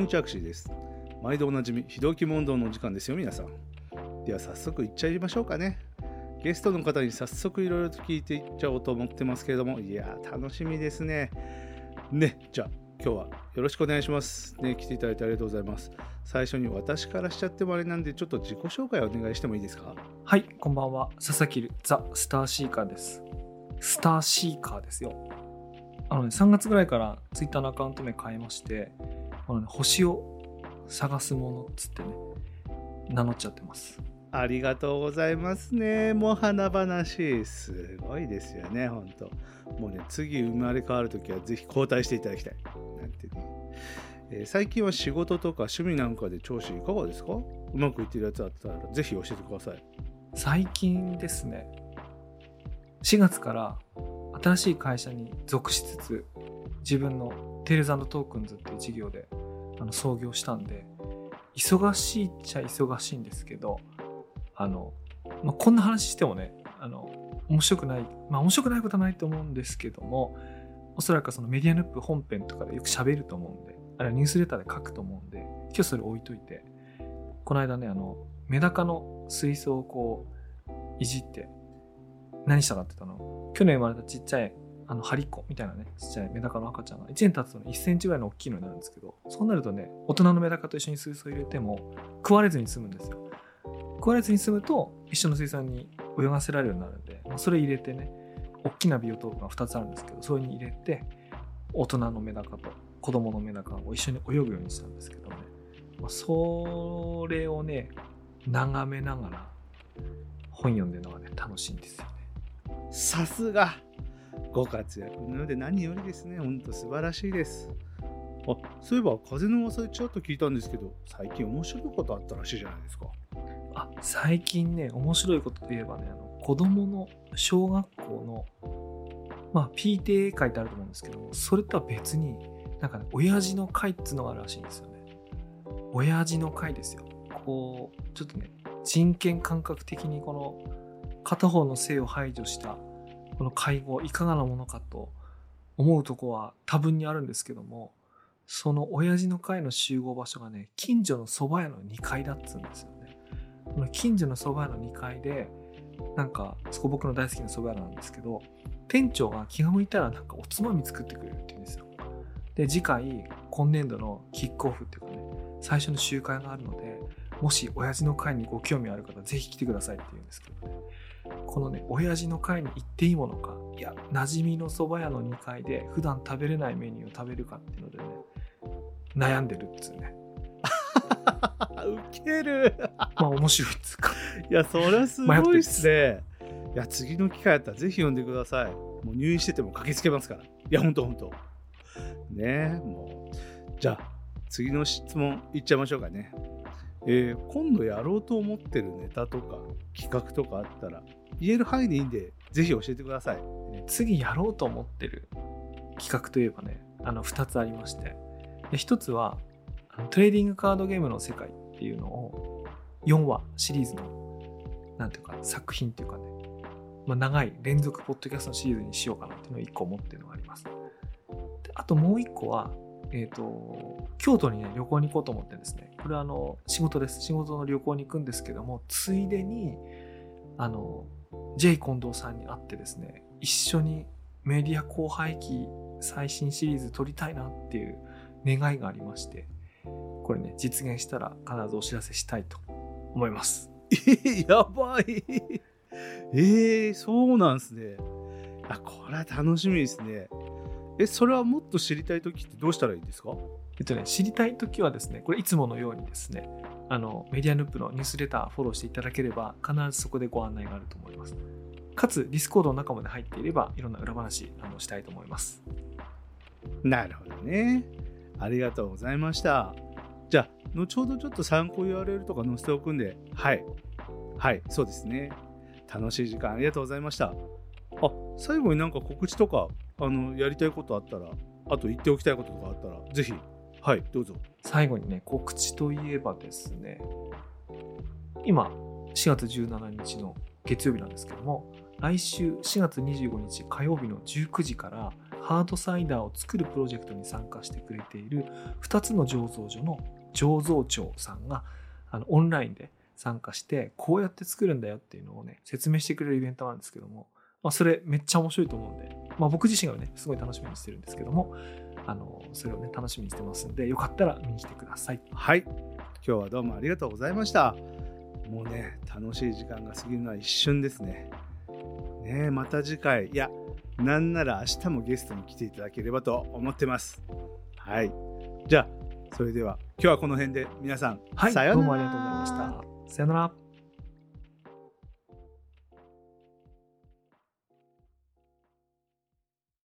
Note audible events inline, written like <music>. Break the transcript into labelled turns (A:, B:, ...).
A: んにちは、アクシーです。毎度おなじみ、非同期問答の時間ですよ、皆さん。では、早速いっちゃいましょうかね。ゲストの方に早速いろいろと聞いていっちゃおうと思ってますけれども、いや、楽しみですね。ね、じゃあ、今日はよろしくお願いします。ね、来ていただいてありがとうございます。最初に私からしちゃってもあれなんで、ちょっと自己紹介をお願いしてもいいですか？
B: はい、こんばんは。佐々木ザ・スターシーカーです。スターシーカーですよ。あのね、3月ぐらいからツイッターのアカウント名変えまして、あのね、星を探すものっつってね、名乗っちゃってます。
A: ありがとうございますね。もう花話。すごいですよね、ほんと。もうね、次生まれ変わるときはぜひ交代していただきたい。なんてね。えー最近は仕事とか趣味なんかで調子いかがですか？うまくいってるやつあったらぜひ教えてください。
B: 最近ですね、4月から新しい会社に属しつつ、自分の Tales Tokens っていう事業であの創業したんで、忙しいっちゃ忙しいんですけど、あの、まあ、こんな話してもね、あの、面白くない、まあ面白くないことはないと思うんですけども、おそらくそのメディアヌップ本編とかでよく喋ると思うんで、あるいはニュースレターで書くと思うんで、今日それ置いといて、この間ね、あの、メダカの水槽をこう、いじって、何したかって言ったの？去年生まれたちっちゃい、あの、ハリコみたいなね、ちっちゃいメダカの赤ちゃんが1年経つとね、1センチぐらいの大きいのになるんですけど、そうなるとね、大人のメダカと一緒に水槽入れても、食われずに済むんですよ。食われずに済むと、一緒の水槽に泳がせられるようになるんで、まあ、それ入れてね、大きなビオトープが2つあるんですけど、それに入れて、大人のメダカと子供のメダカを一緒に泳ぐようにしたんですけどね、まあ、それをね、眺めながら本読んでるのがね、楽しいんですよね。
A: さすがご活躍なので何よりですね。ほんと素晴らしいです。あそういえば風の噂でちょっと聞いたんですけど最近面白いことあったらしいじゃないですか。
B: あ最近ね面白いことといえばねあの子供の小学校のまあ PTA 会ってあると思うんですけどそれとは別になんかね親父の会っていうのがあるらしいんですよね親父の会ですよこうちょっとね人権感覚的にこの片方の性を排除したこの会合いかがなものかと思うとこは多分にあるんですけどもその親父の会の集合場所がね近所の蕎麦屋の2階だっつうんですよね。この近所の蕎麦屋の2階でなんかそこ僕の大好きな蕎麦屋なんですけど店長が気が向いたらなんかおつまみ作ってくれるって言うんですよ。で次回今年度のキックオフっていうかね最初の集会があるのでもし親父の会にご興味ある方ぜひ来てくださいって言うんですけどね。このね親父の会に行っていいものかいや馴染みの蕎麦屋の2階で普段食べれないメニューを食べるかっていうのでね悩んでるっつうね
A: ウケる
B: まあ面白いっつうか
A: いやそれはすごいっすね。いや次の機会あったらぜひ呼んでください。もう入院してても駆けつけますから。いやほんとほんと。ねえもうじゃあ次の質問いっちゃいましょうかね。えー今度やろうと思ってるネタとか企画とかあったら言える範囲でいいんでぜひ教えてください。
B: 次やろうと思ってる企画といえばねあの2つありまして。で1つはトレーディングカードゲームの世界っていうのを4話シリーズのなんていうか作品っていうかね、まあ、長い連続ポッドキャストのシリーズにしようかなっていうのを1個思ってるのがあります。であともう1個はえっ、と京都にね旅行に行こうと思ってですね。これはあの仕事です。仕事の旅行に行くんですけどもついでにあの J 近藤さんに会ってですね一緒にメディア後輩期最新シリーズ撮りたいなっていう願いがありましてこれね実現したら必ずお知らせしたいと思います <laughs>
A: やばい。えー、そうなんすね。あ、これは楽しみですね。え、それはもっと知りたいときってどうしたらいいんですか？
B: えっとね知りたい時はですねこれいつものようにですねあのメディアヌップのニュースレターフォローしていただければ必ずそこでご案内があると思いますかつ Discord の中まで入っていればいろんな裏話あのしたいと思います
A: なるほどね。ありがとうございました。じゃあ、後ほどちょっと参考 URL とか載せておくんで、はい。はい、そうですね。楽しい時間ありがとうございました。あ、最後になんか告知とか、あの、やりたいことあったら、あと言っておきたいこととかあったら、ぜひ、はい、どうぞ。
B: 最後にね告知といえばですね今4月17日の月曜日なんですけども来週4月25日火曜日の19時からハードサイダーを作るプロジェクトに参加してくれている2つの醸造所の醸造長さんがあのオンラインで参加してこうやって作るんだよっていうのをね説明してくれるイベントなんですけども、まあ、それめっちゃ面白いと思うんで、まあ、僕自身がねすごい楽しみにしてるんですけどもあのそれをね楽しみにしてますんでよかったら見に来てください。
A: はい。今日はどうもありがとうございました。もうね楽しい時間が過ぎるのは一瞬ですね。ねまた次回。いやなんなら明日もゲストに来ていただければと思ってます。はい。じゃあそれでは今日はこの辺で。皆さん、
B: はい
A: さようなら。
B: どうもありがとうございました。さよなら